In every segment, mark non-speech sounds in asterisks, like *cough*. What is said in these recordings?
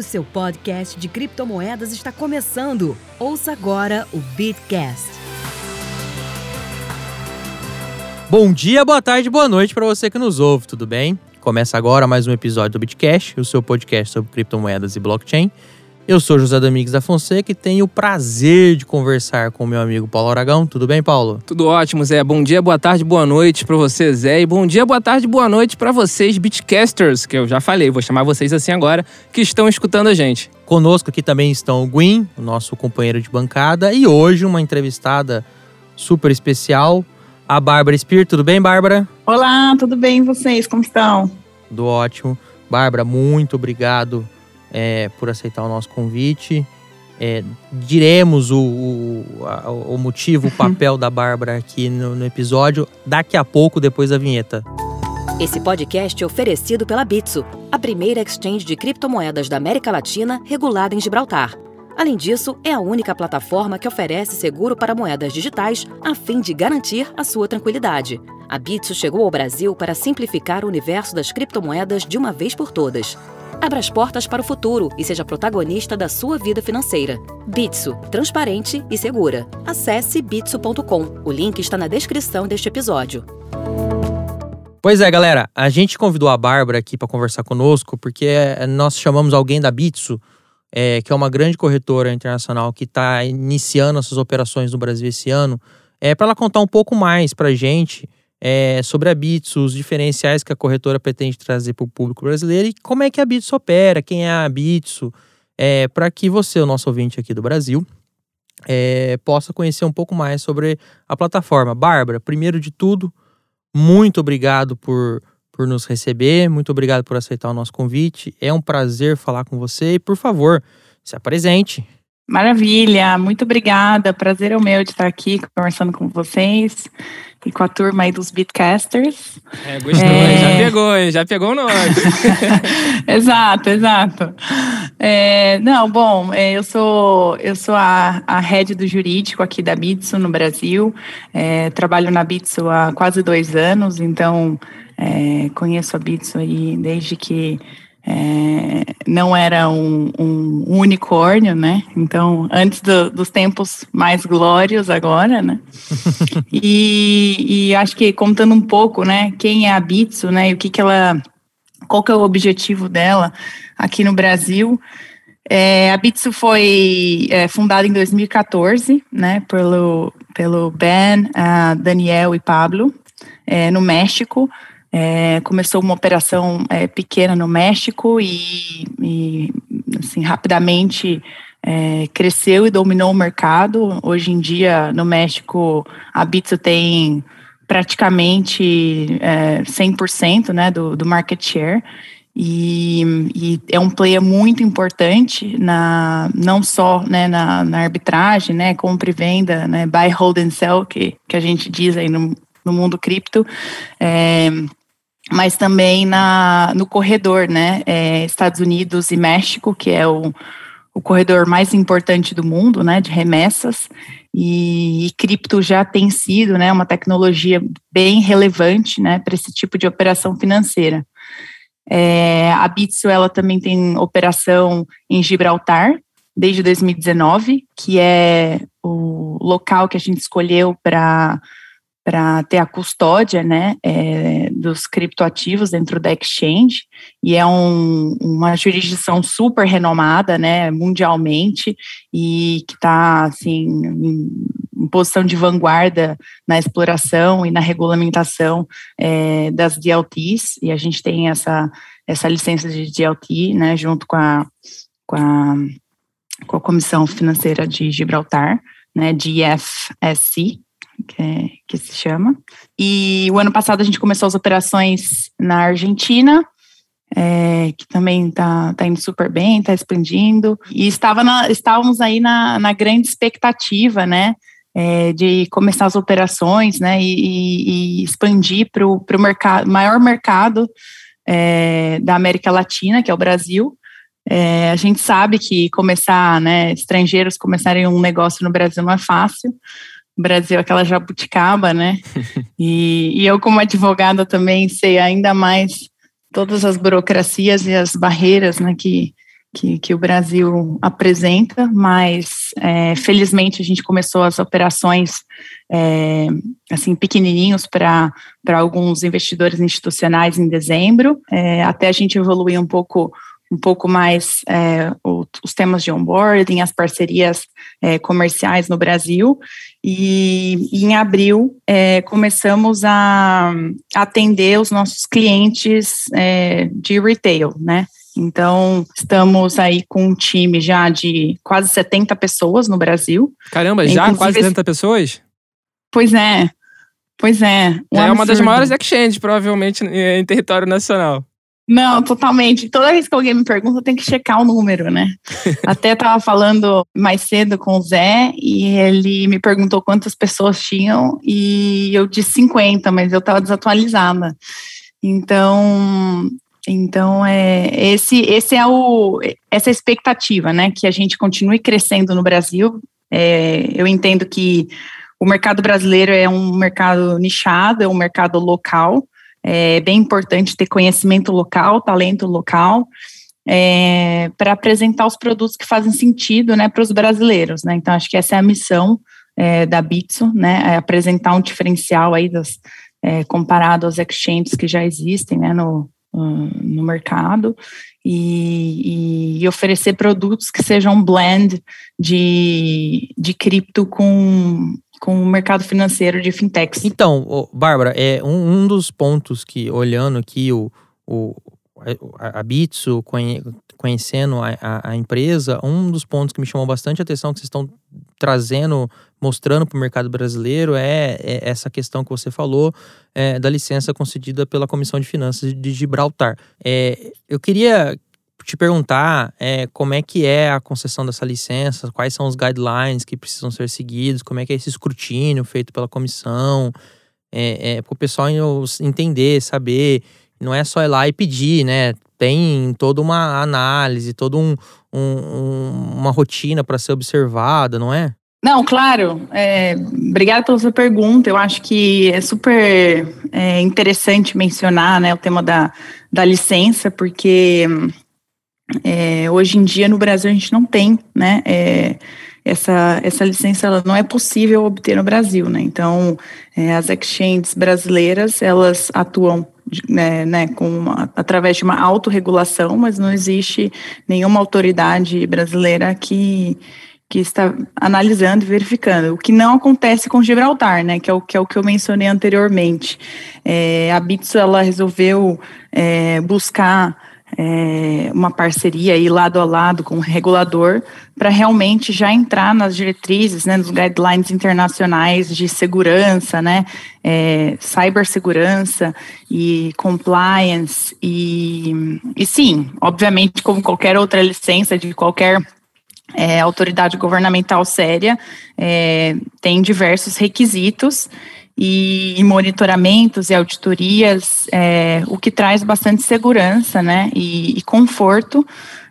O seu podcast de criptomoedas está começando. Ouça agora o Bitcast. Bom dia, boa tarde, boa noite para você que nos ouve, tudo bem? Começa agora mais um episódio do Bitcast, o seu podcast sobre criptomoedas e blockchain. Eu sou José Domingos da Fonseca e tenho o prazer de conversar com o meu amigo Paulo Aragão. Tudo bem, Paulo? Tudo ótimo, Zé. Bom dia, boa tarde, boa noite para você, Zé. E bom dia, boa tarde, boa noite para vocês, Bitcasters, que eu já falei, vou chamar vocês assim agora, que estão escutando a gente. Conosco aqui também estão o Gwyn, o nosso companheiro de bancada, e hoje uma entrevistada super especial, a Bárbara Spear. Tudo bem, Bárbara? Olá, tudo bem e vocês? Como estão? Tudo ótimo. Bárbara, muito obrigado é, por aceitar o nosso convite. É, diremos o, o, a, o motivo, o *laughs* papel da Bárbara aqui no, no episódio daqui a pouco, depois da vinheta. Esse podcast é oferecido pela Bitso, a primeira exchange de criptomoedas da América Latina regulada em Gibraltar. Além disso, é a única plataforma que oferece seguro para moedas digitais a fim de garantir a sua tranquilidade. A Bitso chegou ao Brasil para simplificar o universo das criptomoedas de uma vez por todas. Abra as portas para o futuro e seja protagonista da sua vida financeira. Bitso, transparente e segura. Acesse bitso.com. O link está na descrição deste episódio. Pois é, galera, a gente convidou a Bárbara aqui para conversar conosco porque nós chamamos alguém da Bitso, é, que é uma grande corretora internacional que está iniciando essas operações no Brasil esse ano, é, para ela contar um pouco mais para a gente é, sobre a Bitso, os diferenciais que a corretora pretende trazer para o público brasileiro e como é que a Bitso opera, quem é a Bitso, é, para que você, o nosso ouvinte aqui do Brasil, é, possa conhecer um pouco mais sobre a plataforma. Bárbara, primeiro de tudo, muito obrigado por, por nos receber, muito obrigado por aceitar o nosso convite. É um prazer falar com você e, por favor, se apresente. Maravilha, muito obrigada. Prazer é o meu de estar aqui conversando com vocês e com a turma aí dos Beatcasters. É, gostou, é... já pegou, já pegou o nome. *laughs* exato, exato. É, não, bom, é, eu sou eu sou a, a head do jurídico aqui da Bitso no Brasil. É, trabalho na Bitso há quase dois anos, então é, conheço a Bitso aí desde que é, não era um, um, unicórnio, né? Então, antes do, dos tempos mais glórios agora, né? *laughs* e, e, acho que contando um pouco, né? Quem é a Bitso, né? E o que que ela, qual que é o objetivo dela aqui no Brasil? É, a Bitso foi é, fundada em 2014, né? Pelo pelo Ben, Daniel e Pablo, é, no México. É, começou uma operação é, pequena no México e, e assim, rapidamente é, cresceu e dominou o mercado. Hoje em dia, no México, a Bitso tem praticamente é, 100% né, do, do market share. E, e, é um player muito importante na não só né, na, na arbitragem, né, compra e venda, né, buy, hold and sell, que, que a gente diz aí no, no mundo cripto. É, mas também na, no corredor, né? É, Estados Unidos e México, que é o, o corredor mais importante do mundo, né? De remessas. E, e cripto já tem sido, né? Uma tecnologia bem relevante, né? Para esse tipo de operação financeira. É, a Bitso, ela também tem operação em Gibraltar, desde 2019, que é o local que a gente escolheu para para ter a custódia né, é, dos criptoativos dentro da exchange, e é um, uma jurisdição super renomada né, mundialmente e que está assim, em, em, posição de vanguarda na exploração e na regulamentação é, das DLTs, e a gente tem essa, essa licença de DLT né, junto com a, com a, com a Comissão Financeira de Gibraltar, né, DFSC, que, é, que se chama. E o ano passado a gente começou as operações na Argentina, é, que também está tá indo super bem, está expandindo. E estava na, estávamos aí na, na grande expectativa, né? É, de começar as operações, né? E, e expandir para o mercado, maior mercado é, da América Latina, que é o Brasil. É, a gente sabe que começar, né, estrangeiros começarem um negócio no Brasil não é fácil, Brasil, aquela jabuticaba, né? *laughs* e, e eu, como advogada, também sei ainda mais todas as burocracias e as barreiras né, que, que, que o Brasil apresenta, mas é, felizmente a gente começou as operações é, assim pequenininhos para alguns investidores institucionais em dezembro, é, até a gente evoluir um pouco um pouco mais é, o, os temas de onboarding, as parcerias é, comerciais no Brasil. E, e em abril é, começamos a atender os nossos clientes é, de retail, né? Então, estamos aí com um time já de quase 70 pessoas no Brasil. Caramba, já Inclusive, quase 70 pessoas? Pois é. Pois é. Um é uma das maiores exchanges, provavelmente, em território nacional. Não, totalmente. Toda vez que alguém me pergunta, eu tenho que checar o número, né? *laughs* Até estava falando mais cedo com o Zé e ele me perguntou quantas pessoas tinham e eu disse 50, mas eu estava desatualizada. Então, então é esse esse é o essa expectativa, né? Que a gente continue crescendo no Brasil. É, eu entendo que o mercado brasileiro é um mercado nichado, é um mercado local é bem importante ter conhecimento local, talento local, é, para apresentar os produtos que fazem sentido né, para os brasileiros. Né? Então, acho que essa é a missão é, da Bitso, né, é apresentar um diferencial aí das, é, comparado aos exchanges que já existem né, no, no mercado e, e, oferecer produtos que sejam um blend de, de cripto com com o mercado financeiro de fintechs. Então, Bárbara, é um, um dos pontos que, olhando aqui o, o, a, Bitso, conhecendo a, a, a, empresa, um dos pontos que me chamou bastante atenção que vocês estão trazendo, mostrando para o mercado brasileiro é, é, essa questão que você falou é, da licença concedida pela Comissão de Finanças de Gibraltar. É, eu queria te perguntar é, como é que é a concessão dessa licença, quais são os guidelines que precisam ser seguidos, como é que é esse escrutínio feito pela comissão, é, é para o pessoal entender, saber, não é só ir lá e pedir, né? Tem toda uma análise, toda um, um, uma rotina para ser observada, não é? Não, claro. É, obrigada pela sua pergunta. Eu acho que é super é, interessante mencionar né, o tema da, da licença, porque é, hoje em dia no Brasil a gente não tem, né? É, essa, essa licença ela não é possível obter no Brasil, né? Então, é, as exchanges brasileiras elas atuam né, né, com uma, através de uma autorregulação, mas não existe nenhuma autoridade brasileira que, que está analisando e verificando, o que não acontece com Gibraltar, né, que é o que, é o que eu mencionei anteriormente. É, a Bitso ela resolveu é, buscar é, uma parceria aí lado a lado com o regulador para realmente já entrar nas diretrizes, né, nos guidelines internacionais de segurança, né, é, cibersegurança e compliance e, e sim, obviamente como qualquer outra licença de qualquer é, autoridade governamental séria, é, tem diversos requisitos e, e monitoramentos e auditorias, é, o que traz bastante segurança né, e, e conforto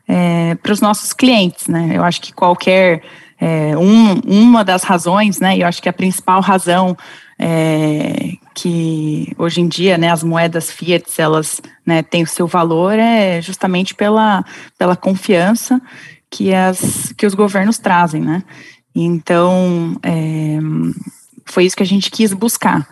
é, para os nossos clientes. Né? Eu acho que qualquer é, um, uma das razões, né, eu acho que a principal razão é, que hoje em dia né, as moedas fiat elas né, têm o seu valor é justamente pela, pela confiança que, as, que os governos trazem. Né? Então, é, foi isso que a gente quis buscar.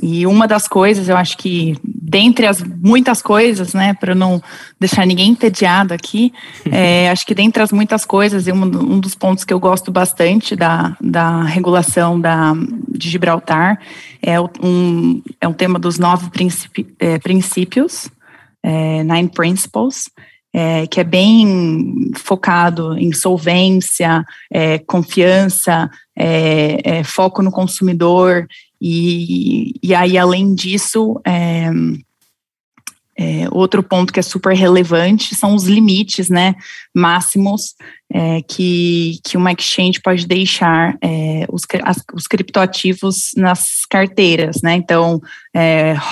E uma das coisas, eu acho que, dentre as muitas coisas, né, para não deixar ninguém entediado aqui, *laughs* é, acho que dentre as muitas coisas, e um, um, dos pontos que eu gosto bastante da, da regulação da, de Gibraltar é um, é um tema dos nove é, princípios, é, Nine Principles, é, que é bem focado em solvência, é, confiança, é, é foco no consumidor, e, e aí, além disso, é, é, outro ponto que é super relevante são os limites né, máximos que, que uma exchange pode deixar os, as, os criptoativos nas carteiras. Né? Então,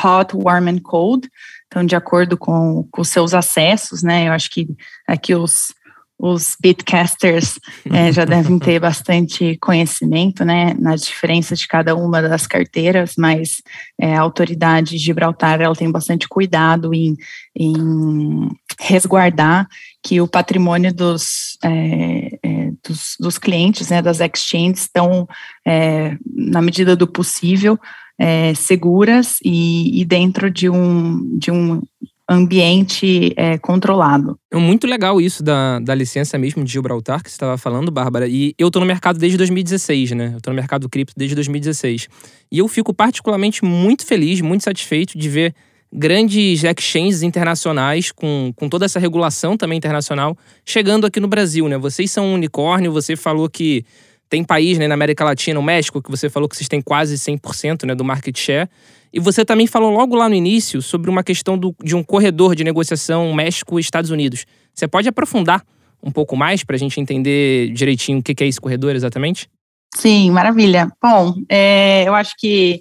hot, warm and cold, então, de acordo com, com os seus acessos, né? Eu acho que aqui os, os bitcasters *laughs* é, já devem ter bastante conhecimento, né, nas diferenças de cada uma das carteiras, mas é, a autoridade de Gibraltar ela tem bastante cuidado em, em resguardar que o patrimônio dos, é, é, dos, dos, clientes, né, das exchanges, estão, é, na medida do possível, é, seguras e, e, dentro de um, de um ambiente é, controlado. É muito legal isso da, da licença mesmo de Gibraltar, que você estava falando, Bárbara. E eu estou no mercado desde 2016, né? Eu estou no mercado cripto desde 2016. E eu fico particularmente muito feliz, muito satisfeito de ver grandes exchanges internacionais com, com toda essa regulação também internacional chegando aqui no Brasil, né? Vocês são um unicórnio, você falou que tem país né, na América Latina, o México, que você falou que vocês têm quase 100% né, do market share. E você também falou logo lá no início sobre uma questão do, de um corredor de negociação México e Estados Unidos. Você pode aprofundar um pouco mais para a gente entender direitinho o que é esse corredor exatamente? Sim, maravilha. Bom, é, eu acho que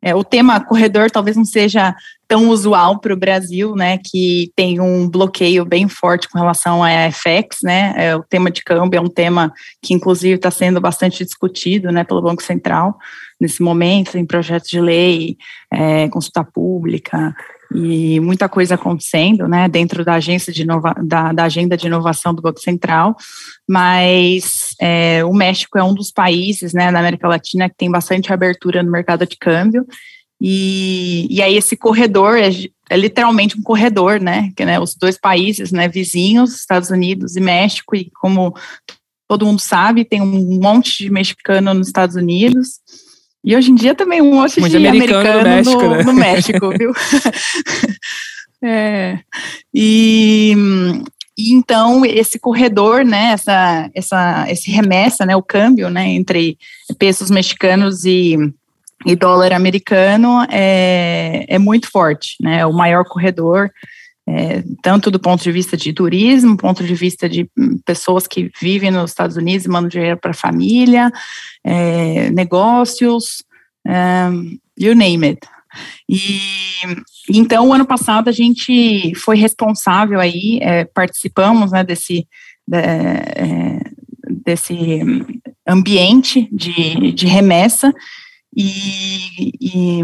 é, o tema corredor talvez não seja tão usual para o Brasil, né, que tem um bloqueio bem forte com relação a FX, né, é, o tema de câmbio é um tema que inclusive está sendo bastante discutido, né, pelo Banco Central nesse momento, em projetos de lei, é, consulta pública, e muita coisa acontecendo, né, dentro da agência de inova, da, da agenda de inovação do Banco Central, mas é, o México é um dos países, né, na América Latina que tem bastante abertura no mercado de câmbio, e, e aí esse corredor é, é literalmente um corredor, né, que né, os dois países, né, vizinhos, Estados Unidos e México, e como todo mundo sabe, tem um monte de mexicano nos Estados Unidos, e hoje em dia também um monte de americano, americano no México, no, né? no México viu? *laughs* é, e, e, então esse corredor, né, essa, essa, esse remessa, né, o câmbio, né, entre pesos mexicanos e, e dólar americano é, é muito forte, né, é o maior corredor, é, tanto do ponto de vista de turismo, ponto de vista de pessoas que vivem nos Estados Unidos e mandam dinheiro para a família, é, negócios, um, you name it. E então, ano passado, a gente foi responsável aí, é, participamos né, desse, de, é, desse ambiente de, de remessa e, e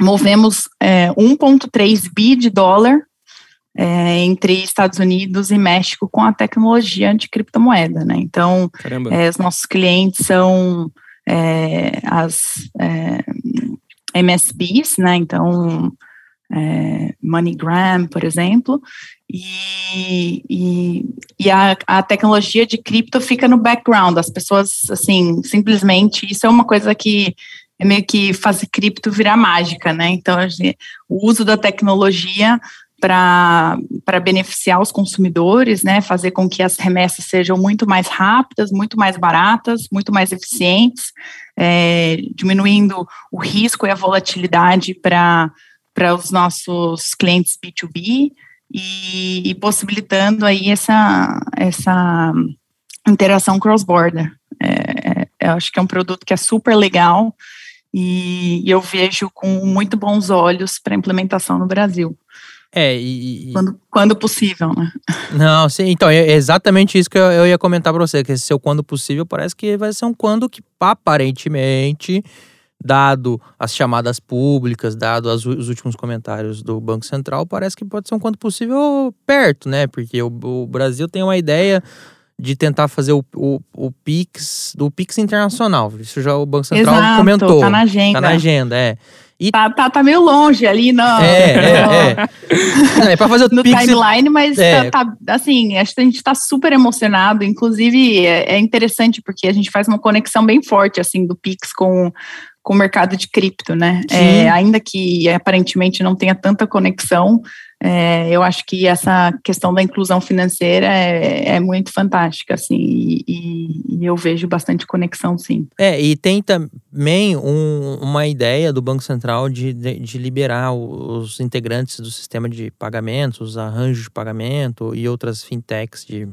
movemos é, 1,3 bi de dólar é, entre Estados Unidos e México com a tecnologia de criptomoeda, né? Então, é, os nossos clientes são é, as é, MSBs, né? Então, é, MoneyGram, por exemplo, e, e, e a, a, tecnologia de cripto fica no background. As pessoas, assim, simplesmente, isso é uma coisa que é meio que fazer cripto virar mágica, né? Então, o uso da tecnologia para beneficiar os consumidores, né, fazer com que as remessas sejam muito mais rápidas, muito mais baratas, muito mais eficientes, é, diminuindo o risco e a volatilidade para os nossos clientes B2B e, e, possibilitando aí essa, essa interação cross-border. É, é, eu acho que é um produto que é super legal e, e eu vejo com muito bons olhos para implementação no Brasil. É, e. Quando, quando possível, né? Não, sim, então, é exatamente isso que eu, eu ia comentar pra você, que esse seu quando possível parece que vai ser um quando que aparentemente, dado as chamadas públicas, dado as, os últimos comentários do Banco Central, parece que pode ser um quando possível perto, né? Porque o, o Brasil tem uma ideia de tentar fazer o, o, o PIX, do PIX internacional. Isso já o Banco Central Exato, comentou. Tá na agenda. Tá na agenda, é. E... Tá, tá, tá meio longe ali no, é, é, *laughs* é. é pra fazer o no Pix, timeline, mas é. tá, tá, assim, acho que a gente está super emocionado. Inclusive, é, é, interessante porque a gente faz uma conexão bem forte assim do Pix com, com o mercado de cripto, né? É, ainda que aparentemente não tenha tanta conexão, é, eu acho que essa questão da inclusão financeira é, é muito fantástica, assim, e, e, eu vejo bastante conexão, sim. É, e tem também um, uma ideia do Banco Central de, de, de, liberar os integrantes do sistema de pagamentos, os arranjos de pagamento e outras fintechs de,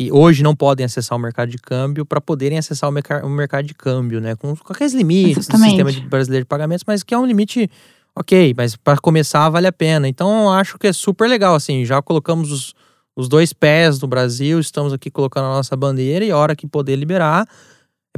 que hoje não podem acessar o mercado de câmbio para poderem acessar o, merc o, mercado de câmbio, né? Com, com aqueles limites Exatamente. do sistema de brasileiro de pagamentos, mas que é um limite ok, mas para começar vale a pena. Então acho que é super legal, assim, já colocamos os, os dois pés no Brasil, estamos aqui colocando a nossa bandeira e a hora que poder liberar,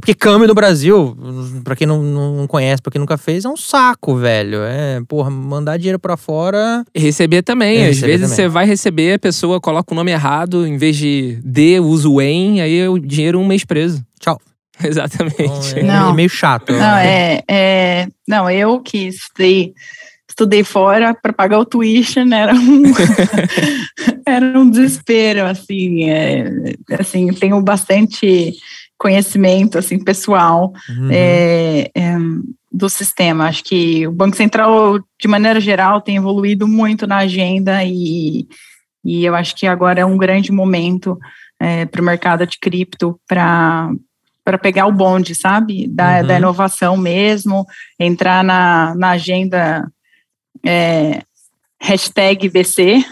porque câmbio no Brasil, pra quem não, não conhece, pra quem nunca fez, é um saco, velho. É, porra, mandar dinheiro pra fora. Receber também. É, Às receber vezes também. você vai receber, a pessoa coloca o nome errado, em vez de D, usa o EN, aí o dinheiro um mês preso. Tchau. *laughs* Exatamente. Então, é, Não. é meio chato. Não, é, é, não, eu que estudei, estudei fora para pagar o tuition era um, *laughs* era um desespero, assim, é, assim, tenho bastante conhecimento, assim, pessoal Uhum. é, é, do sistema. Acho que o Banco Central, de maneira geral, tem evoluído muito na agenda e, e eu acho que agora é um grande momento para o mercado de cripto para para pegar o bonde, sabe? Da, Uhum. da inovação mesmo, entrar na, na agenda é, hashtag BC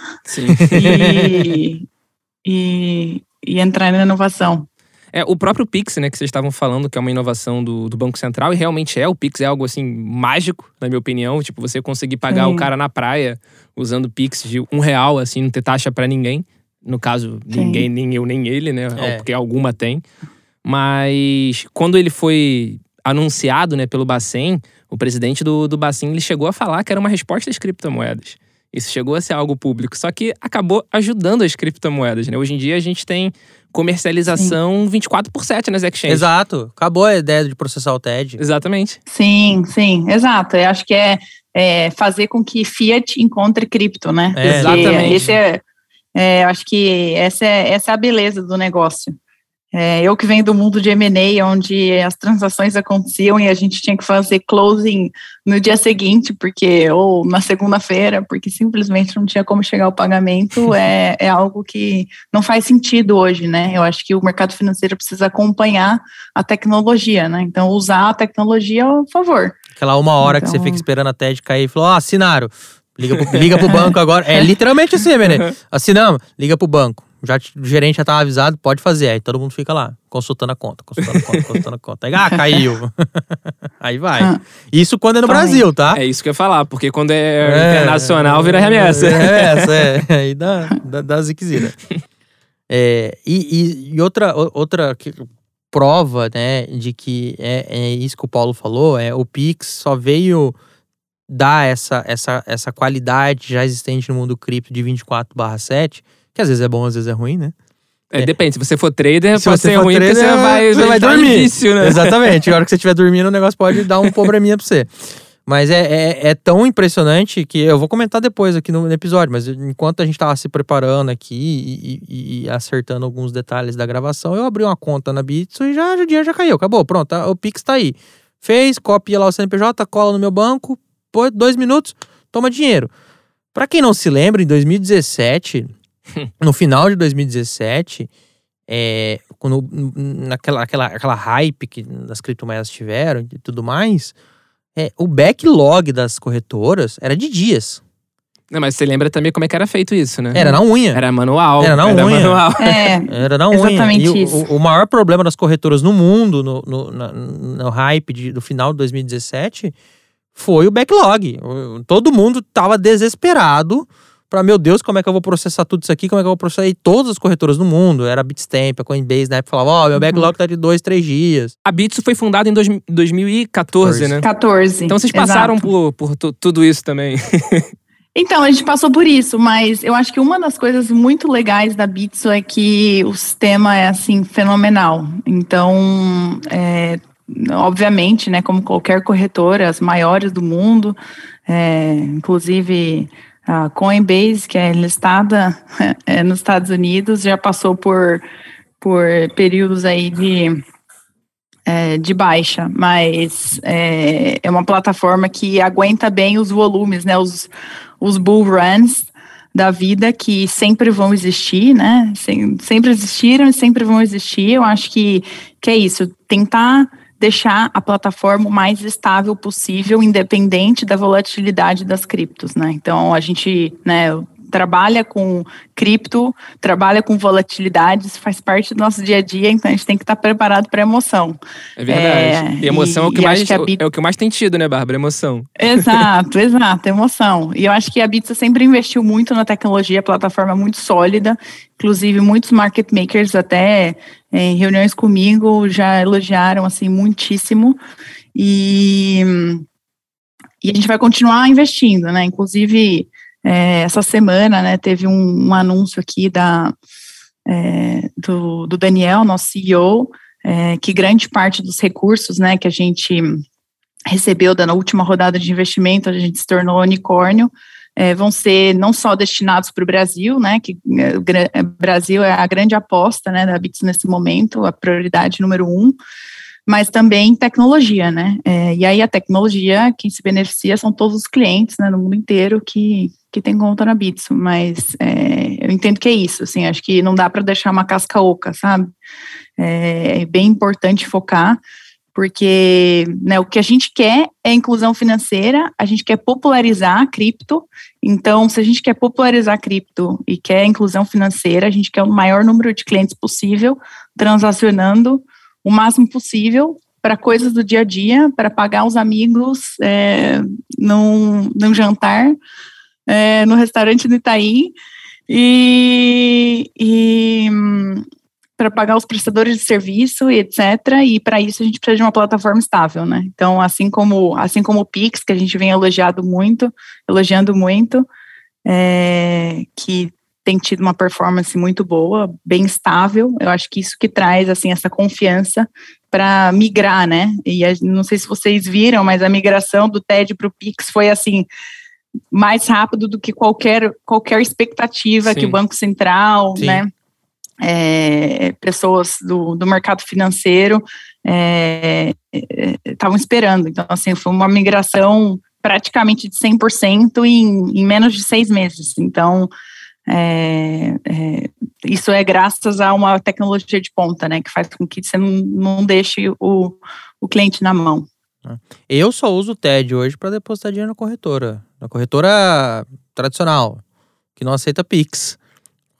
e, *laughs* e, e entrar na inovação. É, o próprio Pix, né, que vocês estavam falando, que é uma inovação do, do Banco Central, e realmente é. O Pix é algo, assim, mágico, na minha opinião. Tipo, você conseguir pagar Sim. o cara na praia usando Pix de um real, assim, não ter taxa pra ninguém. No caso, Sim. ninguém, nem eu, nem ele, né? É. Porque alguma tem. Mas quando ele foi anunciado, né, pelo Bacen, o presidente do, do Bacen, ele chegou a falar que era uma resposta às criptomoedas. Isso chegou a ser algo público, só que acabou ajudando as criptomoedas, né? Hoje em dia a gente tem comercialização 24 por 7 nas exchanges. Exato. Acabou a ideia de processar o TED. Exatamente. Sim, sim, exato. Eu acho que é, é fazer com que Fiat encontre cripto, né? É, exatamente. Esse é, é, acho que essa é, essa é a beleza do negócio. É, eu que venho do mundo de M&A, onde as transações aconteciam e a gente tinha que fazer closing no dia seguinte, porque ou na segunda-feira, porque simplesmente não tinha como chegar ao pagamento, *laughs* é, é algo que não faz sentido hoje, né? Eu acho que o mercado financeiro precisa acompanhar a tecnologia, né? Então, usar a tecnologia a favor. Aquela uma hora que você Então- fica esperando a TED cair e falou: Ó, assinaram. Liga pro, liga pro banco agora. É literalmente assim, Menê. *laughs* Assinamos, liga pro banco. Já, o gerente já tava avisado, pode fazer. Aí todo mundo fica lá, consultando a conta, consultando a conta, consultando a conta. Aí, ah, caiu. *laughs* Aí vai. Ah. Isso quando é no Também. Brasil, tá? É isso que eu ia falar, porque quando é, É, internacional vira remessa. É, remessa, é. *laughs* Aí dá, dá, dá ziquezira. É, e, e, e outra, outra que- prova, né, de que é, é isso que o Paulo falou, é o Pix só veio dar essa, essa, essa qualidade já existente no mundo cripto de 24/7, que às vezes é bom, às vezes é ruim, né? É, depende, se você for trader, Se pode você ser for ruim trader, porque você vai, você vai dormir. vício, né? Exatamente. A hora que você estiver dormindo, o negócio pode dar um *laughs* probleminha pra você. Mas é, é, é tão impressionante que eu vou comentar depois aqui no, episódio, mas enquanto a gente tava se preparando aqui e, e- e acertando alguns detalhes da gravação, eu abri uma conta na Bitso e já, o dinheiro já caiu. Acabou, pronto, o Pix tá aí. Fez, copia lá o CNPJ, cola no meu banco, pô, dois minutos, toma dinheiro. Pra quem não se lembra, em 2017, no final de 2017, é, quando, naquela aquela, aquela hype que as criptomoedas tiveram e tudo mais, é, o backlog das corretoras era de dias. Não, mas você lembra também como é que era feito isso, né? Era na unha. Era manual. Era na unha. manual. É, Era na unha. Exatamente e o- isso. O, o maior problema das corretoras no mundo, no, no, na- no hype de- do final de 2017, foi o backlog. Todo mundo tava desesperado pra, meu Deus, como é que eu vou processar tudo isso aqui? Como é que eu vou processar? E todas as corretoras no mundo, era a Bitstamp, a Coinbase, na época falava, ó, meu backlog tá de dois, três dias. A Bitso foi fundada em dois- 2014, né? 14. Então vocês passaram exato. por, por tu- tudo isso também. *laughs* Então, a gente passou por isso, mas eu acho que uma das coisas muito legais da Bitso é que o sistema é, assim, fenomenal. Então, é, obviamente, né, como qualquer corretora, as maiores do mundo, é, inclusive a Coinbase, que é listada *laughs* é, nos Estados Unidos, já passou por, por períodos aí de é, de baixa, mas é, é uma plataforma que aguenta bem os volumes, né? Os, os bull runs da vida que sempre vão existir, né? Sem- sempre existiram e sempre vão existir. Eu acho que, que é isso, tentar deixar a plataforma o mais estável possível, independente da volatilidade das criptos, né? Então a gente, né? trabalha com cripto, trabalha com volatilidades, faz parte do nosso dia a dia, então a gente tem que estar preparado para emoção. É verdade. É, e emoção e, é, o que mais, Bit... é o que mais tem tido, né, Bárbara? Emoção. Exato, *laughs* exato, emoção. E eu acho que a Bitsa sempre investiu muito na tecnologia, plataforma muito sólida, inclusive muitos market makers até em reuniões comigo já elogiaram assim muitíssimo. E, e a gente vai continuar investindo, né? Inclusive, é, essa semana, né, teve um, um anúncio aqui da, é, do, do, Daniel, nosso CEO, é, que grande parte dos recursos, né, que a gente recebeu da última rodada de investimento, a gente se tornou unicórnio, é, vão ser não só destinados para o Brasil, né, que é, o é, Brasil é a grande aposta, né, da Bits nesse momento, a prioridade número um, mas também tecnologia, né? É, e aí a tecnologia, quem se beneficia são todos os clientes, né, no mundo inteiro que, que tem conta na Bitso, mas é, eu entendo que é isso, assim, acho que não dá para deixar uma casca oca, sabe? É, é, bem importante focar, porque né, o que a gente quer é inclusão financeira, a gente quer popularizar a cripto, então se a gente quer popularizar a cripto e quer inclusão financeira, a gente quer o maior número de clientes possível transacionando o máximo possível para coisas do dia a dia, para pagar os amigos é, num, num jantar é, no restaurante do Itaí e, e para pagar os prestadores de serviço e etc. E para isso a gente precisa de uma plataforma estável, né? Então, assim como assim como o Pix, que a gente vem elogiado muito, elogiando muito, é, que tem tido uma performance muito boa, bem estável. Eu acho que isso que traz assim essa confiança para migrar, né? E a, não sei se vocês viram, mas a migração do TED para o Pix foi assim mais rápido do que qualquer qualquer expectativa Sim. que o Banco Central, Sim. né? É, pessoas do, do mercado financeiro estavam é, esperando. Então, assim, foi uma migração praticamente de 100% em, em menos de seis meses. Então, é, é, isso é graças a uma tecnologia de ponta, né, que faz com que você não, não deixe o, o cliente na mão. É. Eu só uso o TED hoje para depositar dinheiro na corretora, na corretora tradicional, que não aceita Pix.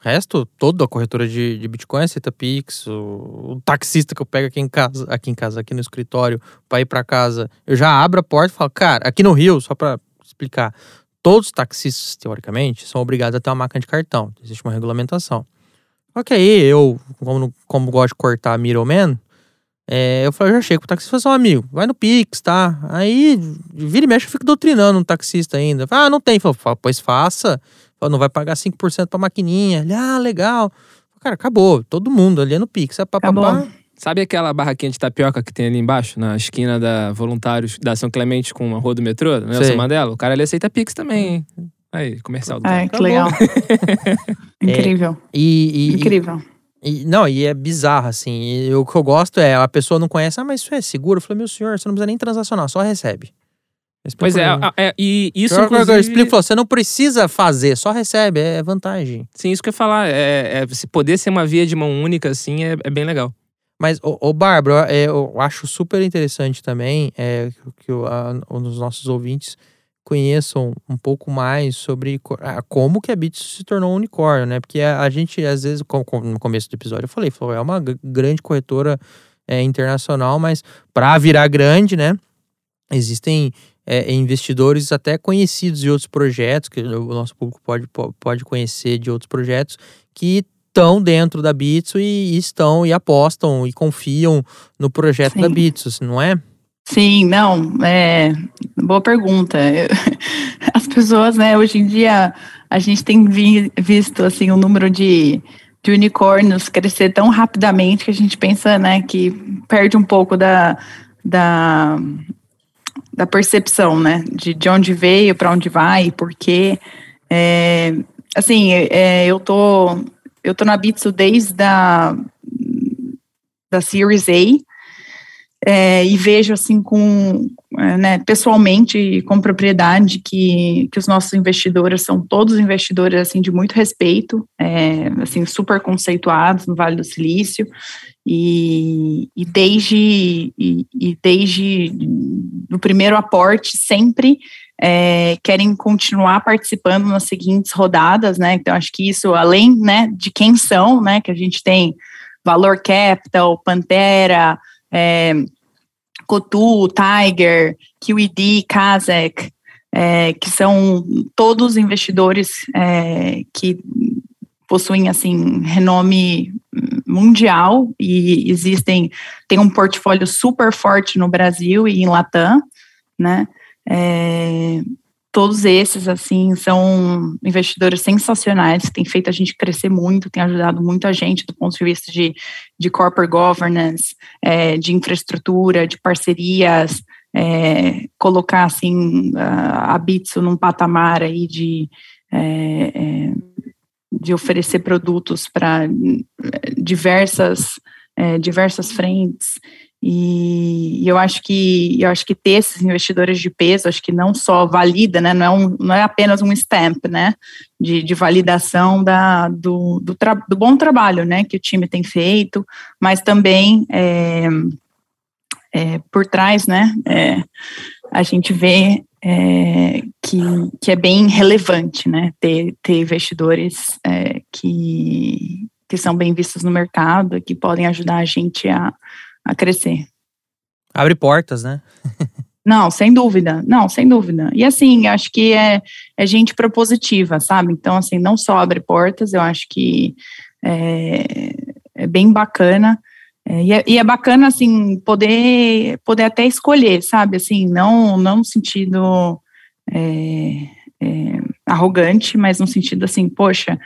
O resto, toda a corretora de, de Bitcoin aceita Pix. O, o, taxista que eu pego aqui em casa, aqui em casa, aqui no escritório, para ir para casa, eu já abro a porta e falo, cara, aqui no Rio, só para explicar, todos os taxistas, teoricamente, são obrigados a ter uma máquina de cartão. Existe uma regulamentação. Ok, eu, como, como gosto de cortar middleman, é, eu falei, eu já chego pro taxista e falei, assim, amigo, vai no Pix, tá? Aí, vira e mexe, eu fico doutrinando um taxista ainda. ah, não tem. Falei, pois faça. Não vai pagar 5% pra maquininha. Ele, ah, legal. Cara, acabou. Todo mundo ali é no Pix. É pá, pá, pá. Sabe aquela barraquinha de tapioca que tem ali embaixo, na esquina da Voluntários da São Clemente com a rua do metrô, Nelson Mandela? O cara ali aceita Pix também. Aí, comercial do Ai, que legal. *laughs* Incrível. É, e, e, Incrível. E, não, e é bizarro, assim. E, o que eu gosto é, a pessoa não conhece, ah, mas isso é seguro. Eu falei, meu senhor, você não precisa nem transacionar, só recebe. Pois é, é, e isso eu, inclusive... eu explico, você não precisa fazer, só recebe, é vantagem. Sim, isso que eu ia falar, é, é, se poder ser uma via de mão única, assim, é, é bem legal. Mas, ô, ô Bárbara, é, eu acho super interessante também é, que o, a, os nossos ouvintes conheçam um pouco mais sobre a, como que a Bits se tornou um unicórnio, né? Porque a, a gente, às vezes, como, como no começo do episódio eu falei, falou, é uma grande corretora é, internacional, mas para virar grande, né? Existem é, investidores até conhecidos de outros projetos, que o nosso público pode, pode conhecer de outros projetos, que estão dentro da Bitso e, estão e apostam e confiam no projeto Sim. da Bitso, não é? Sim, não, é boa pergunta. *laughs* As pessoas, né, hoje em dia a gente tem vi, visto assim o número de, de unicórnios crescer tão rapidamente que a gente pensa, né, que perde um pouco da, da, da percepção, né, de, de onde veio, para onde vai, por quê. É, assim, é, eu tô eu tô na Bitsu desde a da Series A é, e vejo assim com né, pessoalmente e com propriedade que, que os nossos investidores são todos investidores assim de muito respeito, é, assim super conceituados no Vale do Silício e, e desde e, e desde o primeiro aporte sempre é, querem continuar participando nas seguintes rodadas, né? Então, acho que isso, além né, de quem são, né? Que a gente tem Valor Capital, Pantera, é, Cotu, Tiger, QED, Kazek, é, que são todos investidores é, que possuem assim renome mundial e existem tem um portfólio super forte no Brasil e em Latam, né? É, todos esses, assim, são investidores sensacionais, que têm feito a gente crescer muito, têm ajudado muito a gente do ponto de vista de, de corporate governance, é, de infraestrutura, de parcerias, é, colocar, assim, a, Bitso num patamar aí de, é, é de oferecer produtos para diversas, é, diversas frentes e, eu acho que eu acho que ter esses investidores de peso, acho que não só valida, né, não é, um, não é apenas um stamp, né, de, de validação da, do, do, do, bom trabalho, né, que o time tem feito, mas também é, é, por trás, né, é, a gente vê é, que, que é bem relevante, né, ter, ter investidores é, que, que são bem vistos no mercado, que podem ajudar a gente a a crescer. Abre portas, né? Não, sem dúvida. Não, sem dúvida. E assim, acho que é, é gente propositiva, sabe? Então, assim, não só abre portas, eu acho que é, é bem bacana. É, e, é, e, é, bacana, assim, poder, poder até escolher, sabe? Assim, não, não no sentido é, é arrogante, mas no sentido assim, poxa,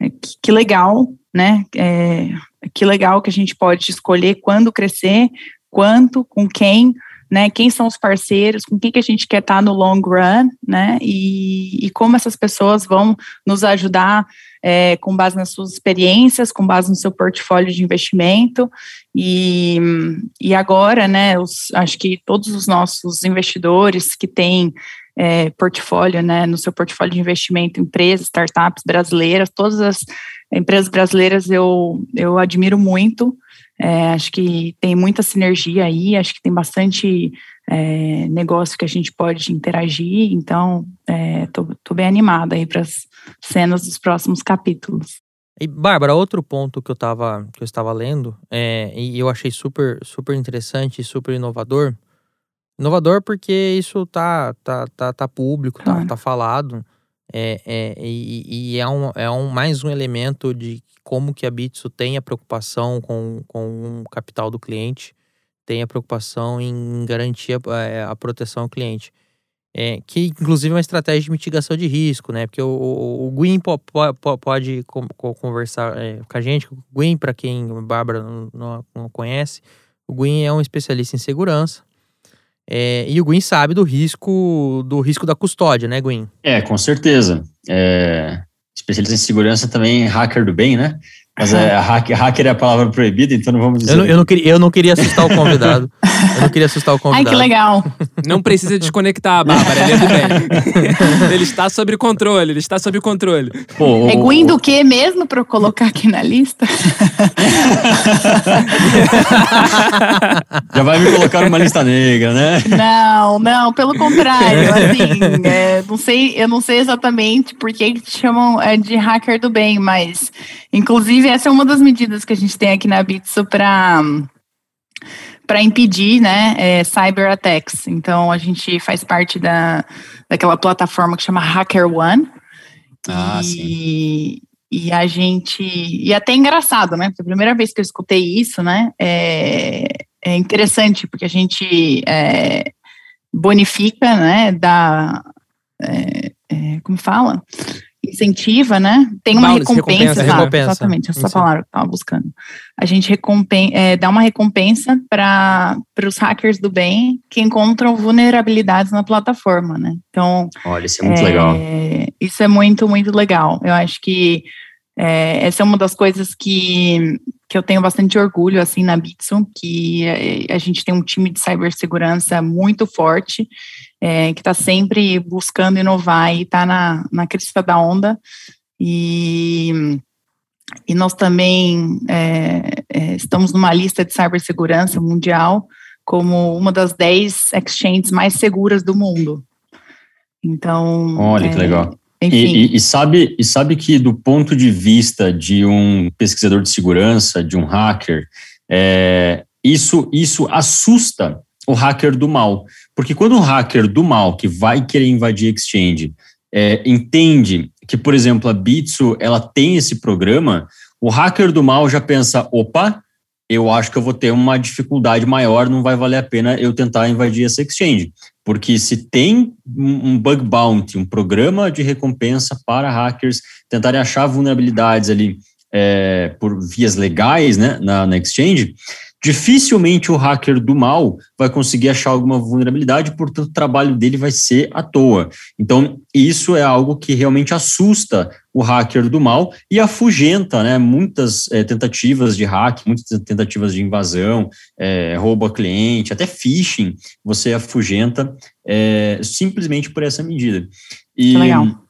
é, que, que legal, né? É, que legal que a gente pode escolher quando crescer, quanto, com quem, né? Quem são os parceiros, com quem que a gente quer estar no long run, né? E, e como essas pessoas vão nos ajudar é, com base nas suas experiências, com base no seu portfólio de investimento. E, e agora, né? Os, acho que todos os nossos investidores que têm é, portfólio, né, no seu portfólio de investimento, empresas, startups brasileiras, todas as empresas brasileiras eu, eu admiro muito. É, acho que tem muita sinergia aí, acho que tem bastante é, negócio que a gente pode interagir, então estou é, bem animada aí para as cenas dos próximos capítulos. E, Bárbara, outro ponto que eu, tava, que eu estava lendo, é, e eu achei super, super interessante e super inovador, Inovador porque isso tá, tá, tá, tá público, tá, tá falado. É, é, e, e é, um, é um, mais um elemento de como que a Bitso tem a preocupação com, com o capital do cliente, tem a preocupação em garantir a, é, a proteção ao cliente. É, que inclusive é uma estratégia de mitigação de risco, né? Porque o, o, o Gwyn po, po, pode conversar é, com a gente. O Gwyn, para quem a Bárbara não, não, não conhece, o Gwyn é um especialista em segurança. É, e o Gwyn sabe do risco do risco da custódia, né, Gwyn? É, com certeza. É, especialista em segurança também, hacker do bem, né? Mas é, hacker, hacker é a palavra proibida, então não vamos dizer. Eu não, eu não, queria, eu não queria assustar o convidado. Eu não queria assustar o convidado. Ai, que legal. Não precisa desconectar, Bárbara, ele é do bem. *laughs* ele está sob controle, ele está sob controle. Pô, é Gwyn do que mesmo para eu colocar aqui na lista? *laughs* Já vai me colocar numa lista negra, né? Não, não, pelo contrário. *laughs* Assim, é, não sei, eu não sei exatamente por que chamam é, de hacker do bem, mas inclusive essa é uma das medidas que a gente tem aqui na Bitso para para impedir né, é, cyber attacks. Então, a gente faz parte da, daquela plataforma que chama Hacker One. Ah, e, sim. E a gente. E até engraçado, né? Porque a primeira vez que eu escutei isso, né? É, é interessante, porque a gente é, bonifica, né? Da. É, é como fala? Incentiva, né? Tem uma recompensa, recompensa, recompensa, exatamente, essa palavra que eu estava buscando. A gente recompen é, dá uma recompensa para os hackers do bem que encontram vulnerabilidades na plataforma, né? Então, olha, isso é muito é, legal. Isso é muito, muito legal. Eu acho que é, essa é uma das coisas que, que eu tenho bastante orgulho, assim, na Bitson, que a, a gente tem um time de cibersegurança muito forte, é, que está sempre buscando inovar e está na, na crista da onda. E, e nós também é, é, estamos numa lista de cibersegurança mundial como uma das 10 exchanges mais seguras do mundo. Então. Olha que é, legal. E, e, e, sabe, e sabe que, do ponto de vista de um pesquisador de segurança, de um hacker, é, isso, isso assusta o hacker do mal. Porque quando o hacker do mal, que vai querer invadir Exchange, é, entende que, por exemplo, a Bitso ela tem esse programa, o hacker do mal já pensa: opa, eu acho que eu vou ter uma dificuldade maior, não vai valer a pena eu tentar invadir essa exchange. Porque se tem um bug bounty, um programa de recompensa para hackers tentarem achar vulnerabilidades ali é, por vias legais né, na, na exchange, dificilmente o hacker do mal vai conseguir achar alguma vulnerabilidade, portanto, o trabalho dele vai ser à toa. Então, isso é algo que realmente assusta o hacker do mal e afugenta né, muitas é, tentativas de hack, muitas tentativas de invasão, é, roubo a cliente, até phishing, você afugenta é, simplesmente por essa medida. E, legal.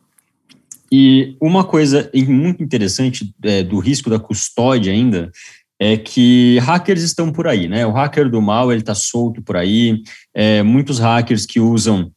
E uma coisa muito interessante do risco da custódia ainda é que hackers estão por aí, né? O hacker do mal ele está solto por aí. É, muitos hackers que usam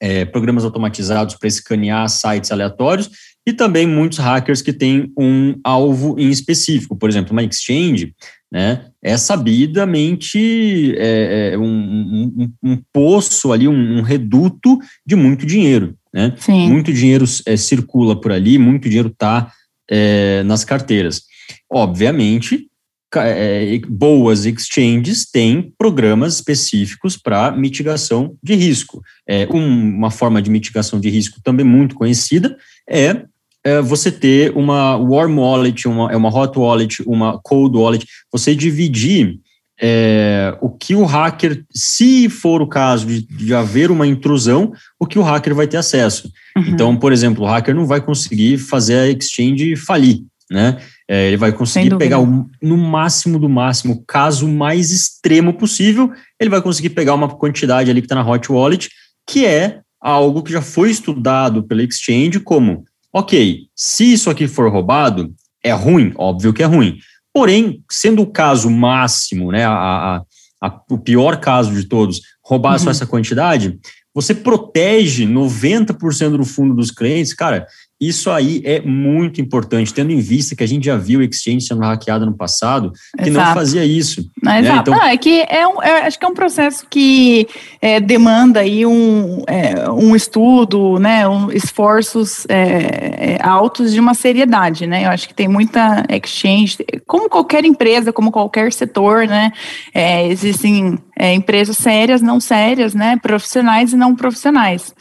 é, programas automatizados para escanear sites aleatórios e também muitos hackers que têm um alvo em específico. Por exemplo, uma exchange, né? É sabidamente é, é um, um, um, poço ali, um, um, reduto de muito dinheiro, né? Sim. Muito dinheiro é, circula por ali, muito dinheiro está é, nas carteiras. Obviamente, é, boas exchanges têm programas específicos para mitigação de risco. É, um, uma forma de mitigação de risco também muito conhecida é, é você ter uma warm wallet, uma, é uma hot wallet, uma cold wallet, você dividir é, o que o hacker, se for o caso de, de, haver uma intrusão, o que o hacker vai ter acesso. Uhum. Então, por exemplo, o hacker não vai conseguir fazer a exchange falir, né? É, ele vai conseguir pegar o, no máximo do máximo, o caso mais extremo possível, ele vai conseguir pegar uma quantidade ali que está na hot wallet, que é algo que já foi estudado pela exchange como, ok, se isso aqui for roubado, é ruim, óbvio que é ruim. Porém, sendo o caso máximo, né, a, a, a o pior caso de todos, roubar uhum. só essa quantidade, você protege 90% do fundo dos clientes, cara, isso aí é muito importante, tendo em vista que a gente já viu o Exchange sendo hackeado no passado, que Exato. não fazia isso. Né? Exato. Então, não, é que é um, é, acho que é um processo que é, demanda aí um, é, um estudo, né, um, esforços é, é, altos de uma seriedade, né? Eu acho que tem muita exchange, como qualquer empresa, como qualquer setor, né? É, existem empresas sérias, não sérias, né? Profissionais e não profissionais.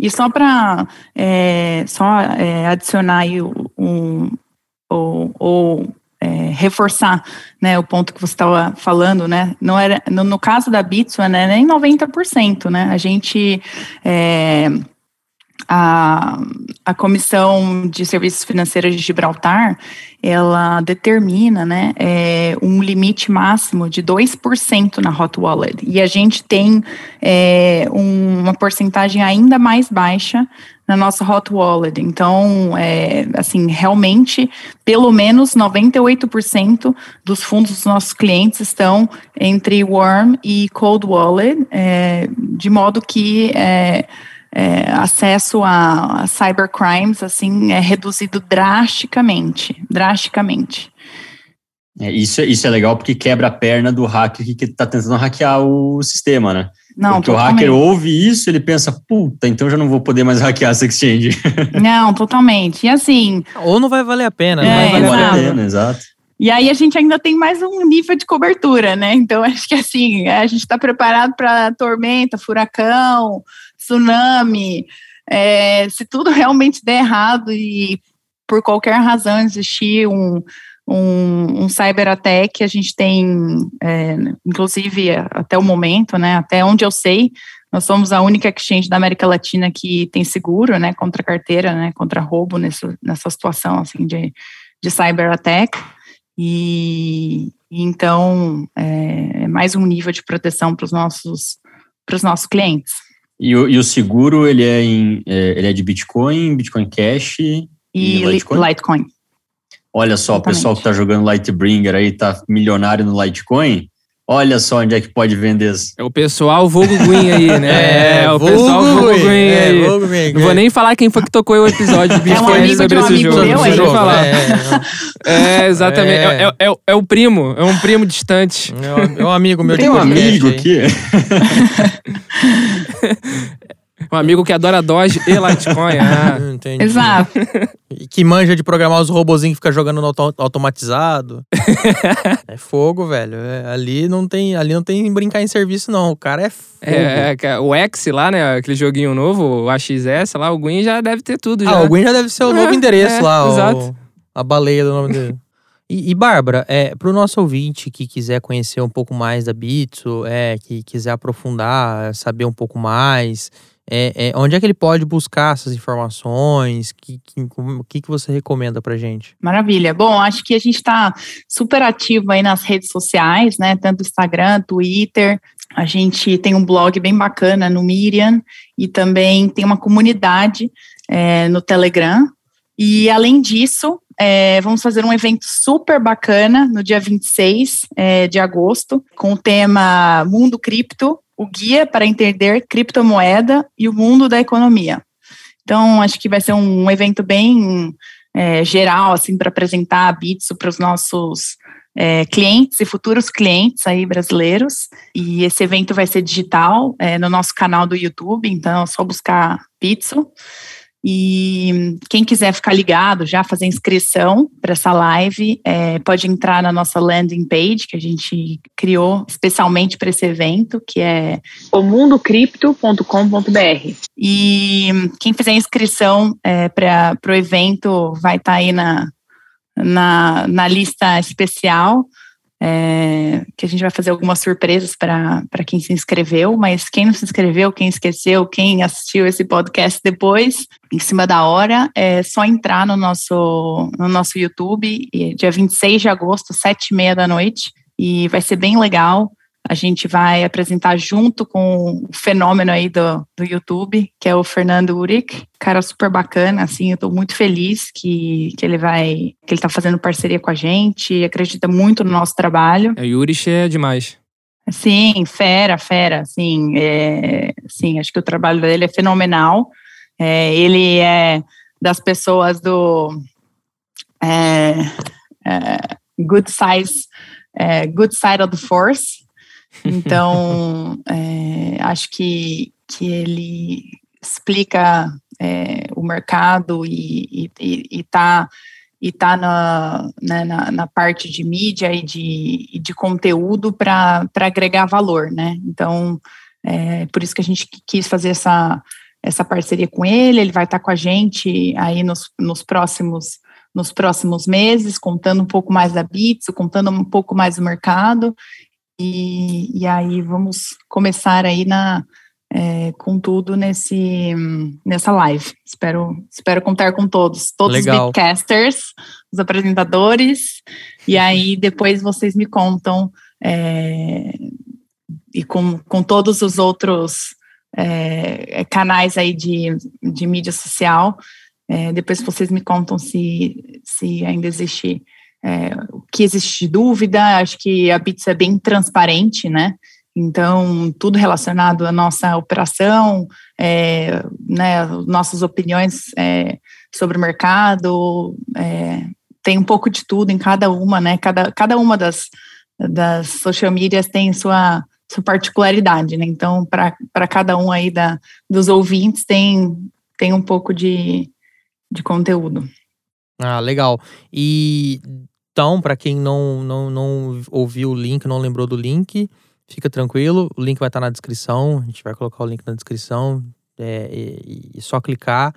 E só para é, só é, adicionar aí um, ou, ou é, reforçar né, o ponto que você estava falando, né? Não era, no, no caso da Bitso, né, nem 90%, né? A gente é, a, a Comissão de Serviços Financeiros de Gibraltar, ela determina né, é, um limite máximo de 2% na Hot Wallet. E a gente tem é, um, uma porcentagem ainda mais baixa na nossa Hot Wallet. Então, é, assim, realmente, pelo menos 98% dos fundos dos nossos clientes estão entre Warm e Cold Wallet, é, de modo que é, é, acesso a, a cybercrimes assim é reduzido drasticamente, drasticamente. É, isso, isso é legal porque quebra a perna do hacker que está tentando hackear o sistema, né? Não, porque totalmente. o hacker ouve isso, ele pensa, puta, então já não vou poder mais *laughs* hackear essa exchange. *laughs* Não, totalmente. E assim. Ou não vai valer a pena, é, não vai valer exato. a pena, exato. E aí a gente ainda tem mais um nível de cobertura, né? Então *laughs* acho que assim, a gente está preparado para tormenta, furacão, tsunami, é, se tudo realmente der errado e por qualquer razão existir um, um, um cyber-attack, a gente tem, é, inclusive até o momento, né, até onde eu sei, nós somos a única exchange da América Latina que tem seguro, né, contra carteira, né, contra roubo nessa, nessa situação, assim, de, de cyber-attack. E, então, é, é mais um nível de proteção para os nossos, nossos clientes. E o, e o seguro, ele é, em, é, ele é de Bitcoin, Bitcoin Cash e, e Litecoin? Litecoin. Olha só, Exatamente. o pessoal que está jogando Lightbringer aí, está milionário no Litecoin, Olha só onde é que pode vender. É o pessoal vulgo Green aí, né? *laughs* É, o pessoal vulgo Green é, aí. vulgo Green, Não vou nem falar quem foi que tocou o episódio *laughs* de É um amigo de sobre um esse amigo jogo. meu, Não é. falar. É, *laughs* É, exatamente. É. É, é- é o- é o primo, é um primo distante. é, um- é amigo meu Tem um amigo aqui. Um amigo que adora Doge e Litecoin. Ah. *laughs* Entendi. Exato. E que manja de programar os robozinhos que fica jogando no auto- automatizado. *laughs* é fogo, velho. É, ali não tem, ali não tem brincar em serviço não. O cara é fogo. É, é, o X lá, né? Aquele joguinho novo, o AXS lá, o Gwyn já deve ter tudo já. Ah, o Gwen já deve ser o novo É, endereço é, lá, o- exato. a baleia do nome dele. E, e Bárbara, é, pro nosso ouvinte que quiser conhecer um pouco mais da Bitso, é, que quiser aprofundar, saber um pouco mais, é, é, onde é que ele pode buscar essas informações? Que, que, o que, que você recomenda pra gente? Maravilha. Bom, acho que a gente está super ativo aí nas redes sociais, né? Tanto Instagram, Twitter. A gente tem um blog bem bacana no Miriam e também tem uma comunidade é, no Telegram. E além disso, é, vamos fazer um evento super bacana no dia 26 é, de agosto, com o tema Mundo Cripto, o guia para entender criptomoeda e o mundo da economia. Então, acho que vai ser um evento bem é, geral, assim, para apresentar a Bitso para os nossos é, clientes e futuros clientes aí brasileiros. E esse evento vai ser digital é, no nosso canal do YouTube, então é só buscar Bitso. E quem quiser ficar ligado, já fazer inscrição para essa live, é, pode entrar na nossa landing page que a gente criou especialmente para esse evento, que é omundocripto.com.br. E quem fizer inscrição é, para o evento vai estar aí na, na, na lista especial. É, que a gente vai fazer algumas surpresas para quem se inscreveu, mas quem não se inscreveu, quem esqueceu, quem assistiu esse podcast depois, em cima da hora, é só entrar no nosso, no nosso YouTube, dia 26 de agosto, sete e meia da noite, e vai ser bem legal. A gente vai apresentar junto com o fenômeno aí do, do YouTube, que é o Fernando Uric, cara super bacana, assim, eu tô muito feliz que, que ele vai, que ele tá fazendo parceria com a gente, acredita muito no nosso trabalho. É, O Yurich é demais. Sim, fera, fera, sim, é, sim, acho que o trabalho dele é fenomenal. É, ele é das pessoas do é, é, Good Size, é, Good Side of the Force. Então, é, acho que, que ele explica é, o mercado e está e tá na, né, na, na, parte de mídia e de, de conteúdo para agregar valor, né? Então, é por isso que a gente quis fazer essa, essa parceria com ele, ele vai estar com a gente aí nos, nos próximos nos próximos meses, contando um pouco mais da Bitso, contando um pouco mais do mercado, e, e aí vamos começar aí na, é, com tudo nesse, nessa live. Espero, espero contar com todos, todos Legal. os bitcasters, os apresentadores, e aí *laughs* depois vocês me contam é, e com, com todos os outros é, canais aí de, de mídia social. É, depois vocês me contam se, se ainda existe é, o que existe dúvida. Acho que a Bits é bem transparente, né? Então, tudo relacionado à nossa operação, é, né, nossas opiniões é, sobre o mercado, é, tem um pouco de tudo em cada uma, né? Cada, cada uma das, das social medias tem sua, sua particularidade, né? Então, para cada um aí da, dos ouvintes, tem, tem um pouco de, de conteúdo. Ah, legal. E então, para quem não, não, não ouviu o link, não lembrou do link, fica tranquilo, o link vai estar na descrição, a gente vai colocar o link na descrição, é, e, e só clicar,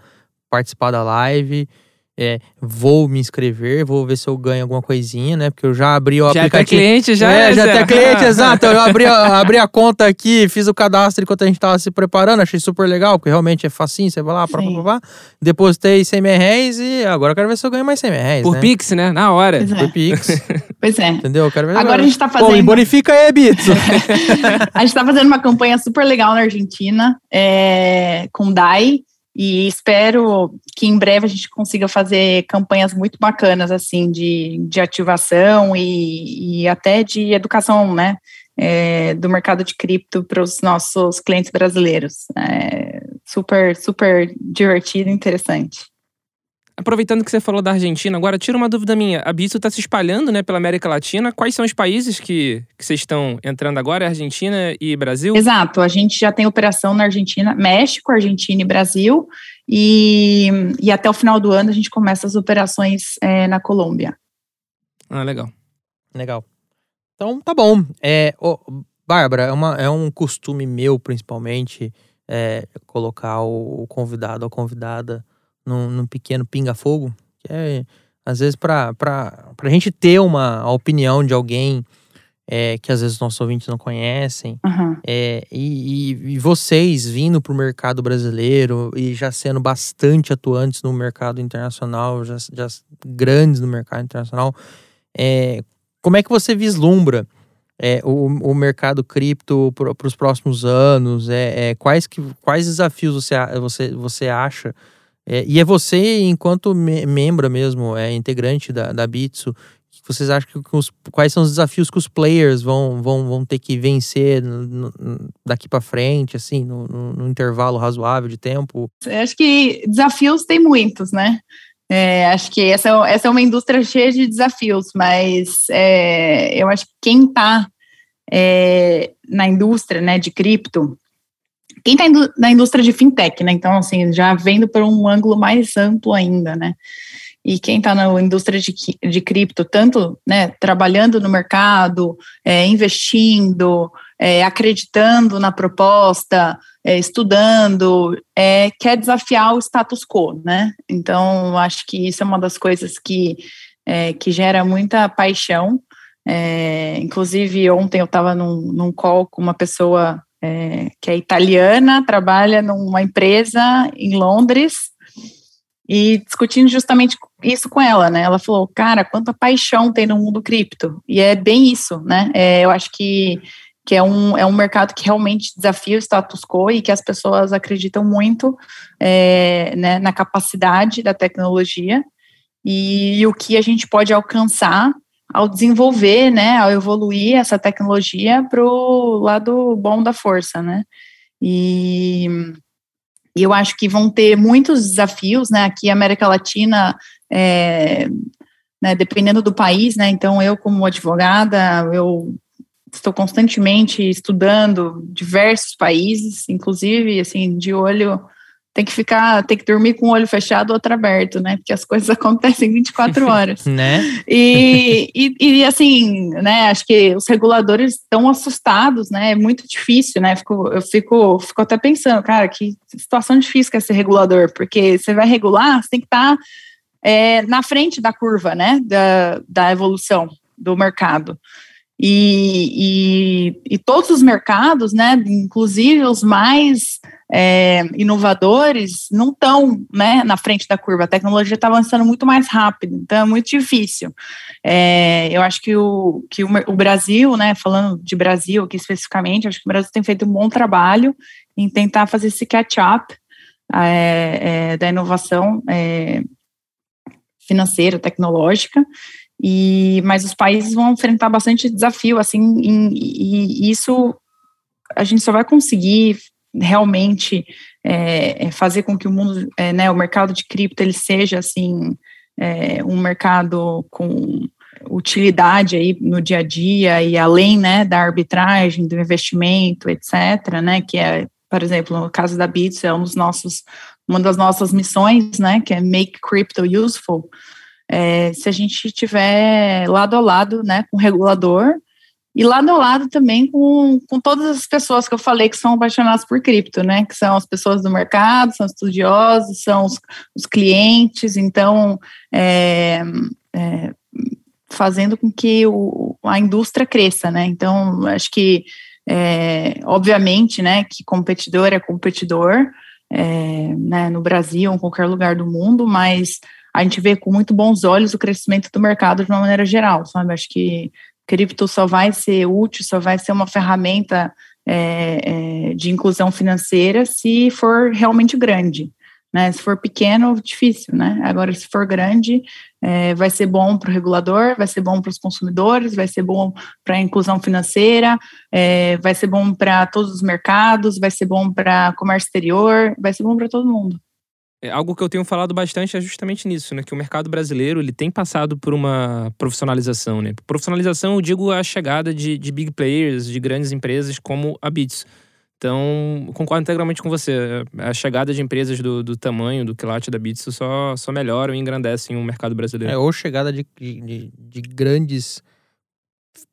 participar da live. É, vou me inscrever, vou ver se eu ganho alguma coisinha, né? Porque eu já abri o já aplicativo. Já cliente, já é. Já tem cliente, *laughs* exato. Eu abri, a, abri a conta aqui, fiz o cadastro enquanto a gente tava se preparando, achei super legal, porque realmente é facinho, você vai lá, pá, pá, pá, depositei 100 mil reais e agora eu quero ver se eu ganho mais 100 mil reais, Por né? Pix, né? Na hora. Pois é. Por Pix. *laughs* Pois é. Entendeu? Eu quero ver Agora a gente tá fazendo. Pô, me bonifica aí, Bitso. *laughs* a gente tá fazendo uma campanha super legal na Argentina, é, com DAI. E espero que em breve a gente consiga fazer campanhas muito bacanas, assim, de, de ativação e, e até de educação, né? é, do mercado de cripto para os nossos clientes brasileiros. É super, super divertido e interessante. Aproveitando que você falou da Argentina, agora tira uma dúvida minha. A Bitso está se espalhando né, pela América Latina. Quais são os países que, que vocês estão entrando agora? Argentina e Brasil? Exato. A gente já tem operação na Argentina, México, Argentina e Brasil. E, e até o final do ano a gente começa as operações é, na Colômbia. Ah, legal. Legal. Então, tá bom. É, oh, Bárbara, é, uma, é um costume meu, principalmente, é, colocar o convidado ou convidada num, num pequeno pinga-fogo, que é, às vezes, para a gente ter uma opinião de alguém é, que às vezes nossos ouvintes não conhecem, uhum. é, e, e, e, vocês vindo para o mercado brasileiro e já sendo bastante atuantes no mercado internacional, já, já grandes no mercado internacional, é, como é que você vislumbra é, o, o mercado cripto para os próximos anos? É, é, quais, que, quais desafios você, você, você acha é, e é você, enquanto me membro mesmo, é integrante da, da Bitso, que vocês acham que os, quais são os desafios que os players vão, vão, vão ter que vencer no, no, daqui para frente, assim, no, no, intervalo razoável de tempo? Eu acho que desafios tem muitos, né? É, acho que essa, essa é uma indústria cheia de desafios, mas é, eu acho que quem está é, na indústria né, de cripto quem está na indústria de fintech, né? Então, assim, já vendo por um ângulo mais amplo ainda, né? E quem está na indústria de, de cripto, tanto né, trabalhando no mercado, é, investindo, é, acreditando na proposta, é, estudando, é, quer desafiar o status quo, né? Então, acho que isso é uma das coisas que, é, que gera muita paixão. É, inclusive, ontem eu estava num, num call com uma pessoa é, que é italiana, trabalha numa empresa em Londres e discutindo justamente isso com ela, né? Ela falou, cara, quanta paixão tem no mundo cripto. E é bem isso, né? É, eu acho que, que é, um, é um mercado que realmente desafia o status quo e que as pessoas acreditam muito é, né, na capacidade da tecnologia e, e o que a gente pode alcançar ao desenvolver, né, ao evoluir essa tecnologia para o lado bom da força, né? E, e, eu acho que vão ter muitos desafios, né? Aqui América Latina, é, né, dependendo do país, né? Então eu como advogada, eu estou constantemente estudando diversos países, inclusive assim de olho tem que ficar, tem que dormir com o olho fechado ou outro aberto, né? Porque as coisas *laughs* acontecem 24 horas. *laughs* né? E, e, e, assim, né? Acho que os reguladores estão assustados, né? É muito difícil, né? Fico, eu fico, fico até pensando, cara, que situação difícil que é ser regulador, porque você vai regular, você tem que estar tá, é, na frente da curva, né? Da, da evolução do mercado. E, e, e, todos os mercados, né, inclusive os mais é, inovadores, não estão né, na frente da curva. A tecnologia está avançando muito mais rápido, então é muito difícil. É, eu acho que, o, que o, o, Brasil, né, falando de Brasil aqui especificamente, acho que o Brasil tem feito um bom trabalho em tentar fazer esse catch-up é, é da inovação é, financeira, tecnológica. E, mas os países vão enfrentar bastante desafio, assim, e isso a gente só vai conseguir realmente é, é, fazer com que o mundo, é, né, o mercado de cripto, ele seja, assim, é, um mercado com utilidade aí no dia a dia e além, né, da arbitragem, do investimento, etc., né, que é, por exemplo, no caso da Bits, é um dos nossos, uma das nossas missões, né, que é make crypto useful, é, se a gente tiver lado a lado né, com o regulador e lado a lado também com, com todas as pessoas que eu falei que são apaixonadas por cripto, né? Que são as pessoas do mercado, são estudiosos, são os, os clientes, então é, é, fazendo com que o, a indústria cresça, né? Então, acho que é, obviamente, né, que competidor é competidor, é, né, no Brasil ou em qualquer lugar do mundo, mas a gente vê com muito bons olhos o crescimento do mercado de uma maneira geral, sabe? Acho que cripto só vai ser útil, só vai ser uma ferramenta é, é, de inclusão financeira se for realmente grande. Né? Se for pequeno, difícil, né? Agora, se for grande, é, vai ser bom para o regulador, vai ser bom para os consumidores, vai ser bom para a inclusão financeira, é, vai ser bom para todos os mercados, vai ser bom para comércio exterior, vai ser bom para todo mundo. É, algo que eu tenho falado bastante é justamente nisso, né? Que o mercado brasileiro ele tem passado por uma profissionalização, né? Profissionalização, eu digo a chegada de, de big players, de grandes empresas como a Bits. Então, concordo integralmente com você. A chegada de empresas do, do tamanho do quilate da Bitso só, só melhoram e engrandecem o mercado brasileiro. É, ou chegada de, de, de grandes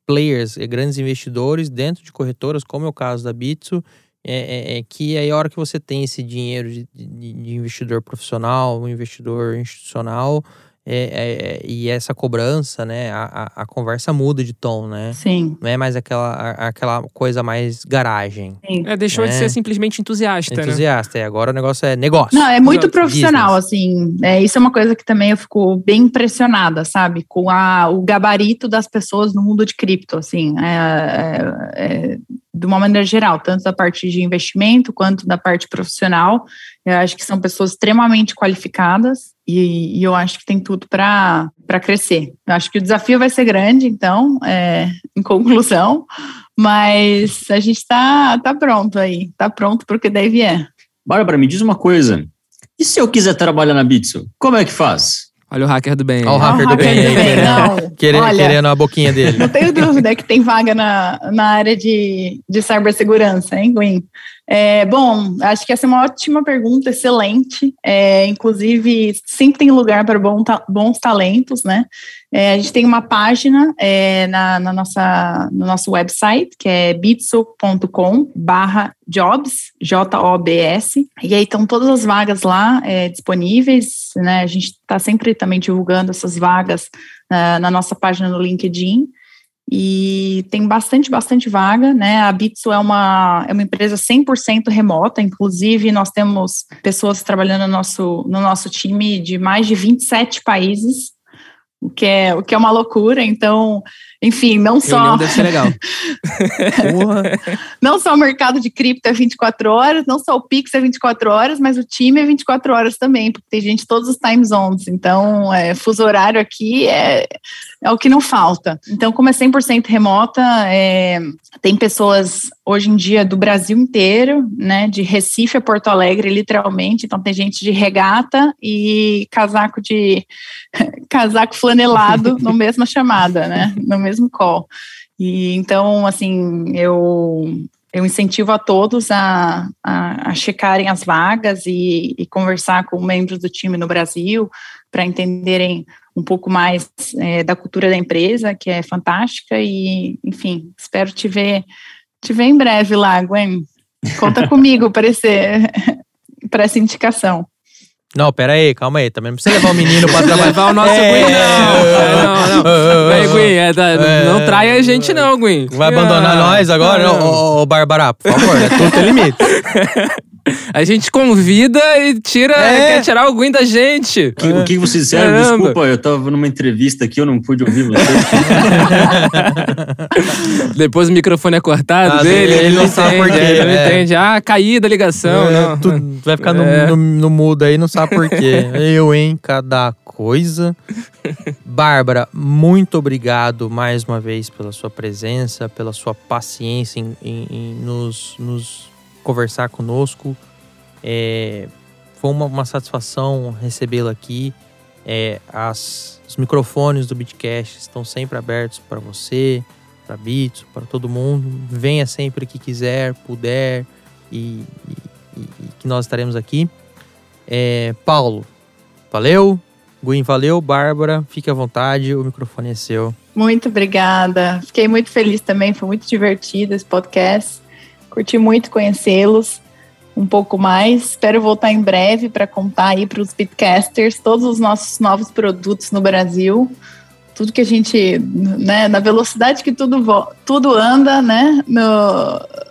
players, grandes investidores dentro de corretoras, como é o caso da Bitso, é, é, é, que aí a hora que você tem esse dinheiro de, de, de investidor profissional, um investidor institucional, é, é, e essa cobrança, né? A, a, a, conversa muda de tom, né? Sim. Não é mais aquela, aquela coisa mais garagem. Sim. É, deixou né? de ser simplesmente entusiasta, né? Entusiasta, né? é. Agora o negócio é negócio. Não, é muito profissional, Business. assim. É, isso é uma coisa que também eu fico bem impressionada, sabe? Com a, o gabarito das pessoas no mundo de cripto, assim. É, é, é de uma maneira geral, tanto da parte de investimento quanto da parte profissional. Eu acho que são pessoas extremamente qualificadas e, e eu acho que tem tudo para crescer. Eu acho que o desafio vai ser grande, então, é, em conclusão, mas a gente está tá pronto aí, está pronto para o que deve é. Bárbara, me diz uma coisa. E se eu quiser trabalhar na Bitso, como é que faz? Olha o hacker do bem. Olha o hacker, do, bem, do bem, querendo, querendo, Olha, querendo a boquinha dele. Não tenho dúvida que tem vaga na, na área de, de cibersegurança, hein, Gwen? É, bom, acho que essa é uma ótima pergunta, excelente. É, inclusive, sempre tem lugar para bons talentos, né? É, a gente tem uma página é, na, na, nossa, no nosso website, que é bitso.com barra jobs, J-O-B-S, e aí estão todas as vagas lá é, disponíveis, né? A gente está sempre também divulgando essas vagas uh, na nossa página no LinkedIn e tem bastante, bastante vaga, né? A Bitso é uma, é uma empresa 100% remota, inclusive nós temos pessoas trabalhando no nosso, no nosso time de mais de 27 países, o que é, o que é uma loucura, então enfim, não só. deve ser legal. *laughs* não só o mercado de cripto é 24 horas, não só o Pix é 24 horas, mas o time é 24 horas também, porque tem gente todos os time zones. Então, é, fuso horário aqui é, é o que não falta. Então, como é 100% remota, é, tem pessoas hoje em dia do Brasil inteiro, né, de Recife a Porto Alegre, literalmente. Então, tem gente de regata e casaco de *laughs* casaco flanelado no mesma chamada, né? No mesmo mesmo call. E então, assim, eu eu incentivo a todos a, a, a checarem as vagas e, e, conversar com membros do time no Brasil para entenderem um pouco mais é, da cultura da empresa, que é fantástica, e, enfim, espero te ver, te ver em breve lá, Gwen. Conta *laughs* comigo para *laughs* essa indicação. Não, pera aí, calma aí. Também não precisa levar o menino pra trabalhar. levar o nosso é, Gwen, não. não, não. *laughs* Vem, Gwen, é, tá, é, não trai a gente não, Gwen. Vai abandonar ah, nós agora? Ô, Bárbara, por favor, é tudo tem limite. *laughs* A gente convida e tira, é. quer tirar o Gwen da gente. Que, o que vocês disseram? Caramba. Desculpa, eu tava numa entrevista aqui, eu não pude ouvir vocês. *laughs* Depois o microfone é cortado ah, dele, ele, ele não sabe por quê. Ele não é. entende. Ah, caí da ligação. É, não. Tu vai ficar no, é. no, no mudo aí, não sabe por quê. Eu, hein? Cada coisa. Bárbara, muito obrigado mais uma vez pela sua presença, pela sua paciência em, em, em nos, nos conversar conosco. É, foi uma, uma satisfação recebê-la aqui. É, as, os microfones do Bitcast estão sempre abertos para você, para Bits, para todo mundo. Venha sempre que quiser, puder e, e, e que nós estaremos aqui. É, Paulo, valeu. Guin, valeu. Bárbara, fique à vontade, o microfone é seu. Muito obrigada. Fiquei muito feliz também, foi muito divertido esse podcast. Curti muito conhecê-los um pouco mais. Espero voltar em breve para contar aí para os Bitcasters todos os nossos novos produtos no Brasil. Tudo que a gente, né, na velocidade que tudo, tudo anda, né, no,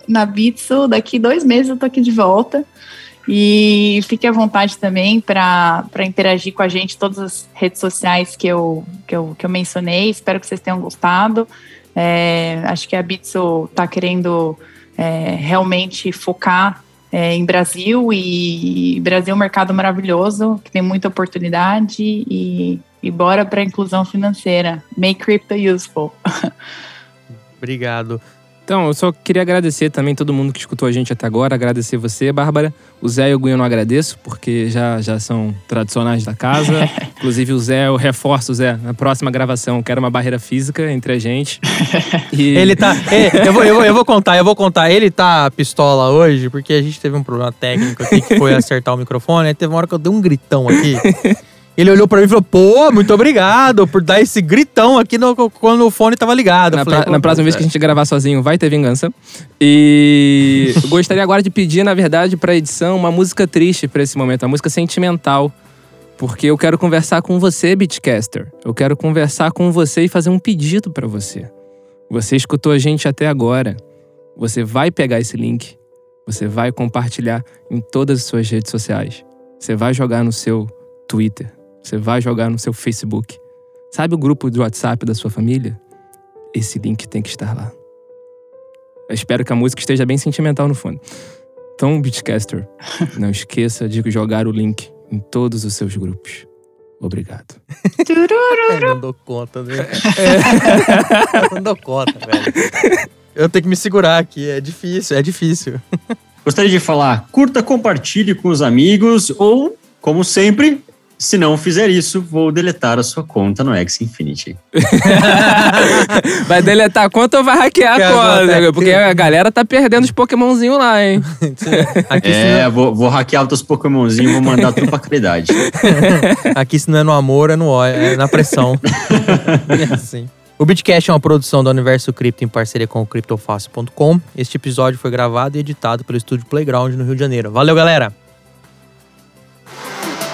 na Bitso, daqui dois meses eu tô aqui de volta. E fique à vontade também para interagir com a gente todas as redes sociais que eu, que eu, que eu mencionei. Espero que vocês tenham gostado. É, acho que a Bitso está querendo é, realmente focar é, em Brasil e Brasil é um mercado maravilhoso que tem muita oportunidade e, e bora para a inclusão financeira. Make crypto useful. *laughs* Obrigado. Então, eu só queria agradecer também todo mundo que escutou a gente até agora, agradecer você, Bárbara. O Zé e o Gui eu não agradeço, porque já, já são tradicionais da casa. *laughs* Inclusive, o Zé, eu reforço, Zé, na próxima gravação, quero uma barreira física entre a gente. *laughs* E... Ele tá. Eu, vou, eu, vou, eu vou contar, eu vou contar. Ele tá pistola hoje, porque a gente teve um problema técnico aqui que foi *laughs* acertar o microfone. Aí teve uma hora que eu dei um gritão aqui. Ele olhou pra mim e falou: pô, muito obrigado por dar esse gritão aqui no, quando o fone tava ligado. Na, falei, pra, na próxima vez que a gente gravar sozinho, vai ter vingança. E gostaria agora de pedir, na verdade, pra edição uma música triste pra esse momento, uma música sentimental. Porque eu quero conversar com você, Beatcaster. Eu quero conversar com você e fazer um pedido para você. Você escutou a gente até agora. Você vai pegar esse link, você vai compartilhar em todas as suas redes sociais. Você vai jogar no seu Twitter, você vai jogar no seu Facebook. Sabe o grupo de WhatsApp da sua família? Esse link tem que estar lá. Eu espero que a música esteja bem sentimental no fundo. Então, Beatcaster, *laughs* não esqueça de jogar o link em todos os seus grupos. Obrigado. Eu não dou conta, né? É. Eu *laughs* não dou conta, velho. Eu tenho que me segurar aqui, é difícil, é difícil. Gostaria de falar, curta, compartilhe com os amigos ou, como sempre, se não fizer isso, vou deletar a sua conta no X Infinity. *laughs* vai deletar a conta ou vai hackear a conta? Porque a galera tá perdendo os Pokémonzinhos lá, hein? *laughs* Aqui, é, não... vou, vou hackear os teus Pokémonzinhos e vou mandar tudo pra caridade. *laughs* Aqui se não é no amor, é no ódio, é na pressão. é assim. O Bitcast é uma produção da Universo Cripto em parceria com o CryptoFácil.com. Este episódio foi gravado e editado pelo estúdio Playground no Rio de Janeiro. Valeu, galera!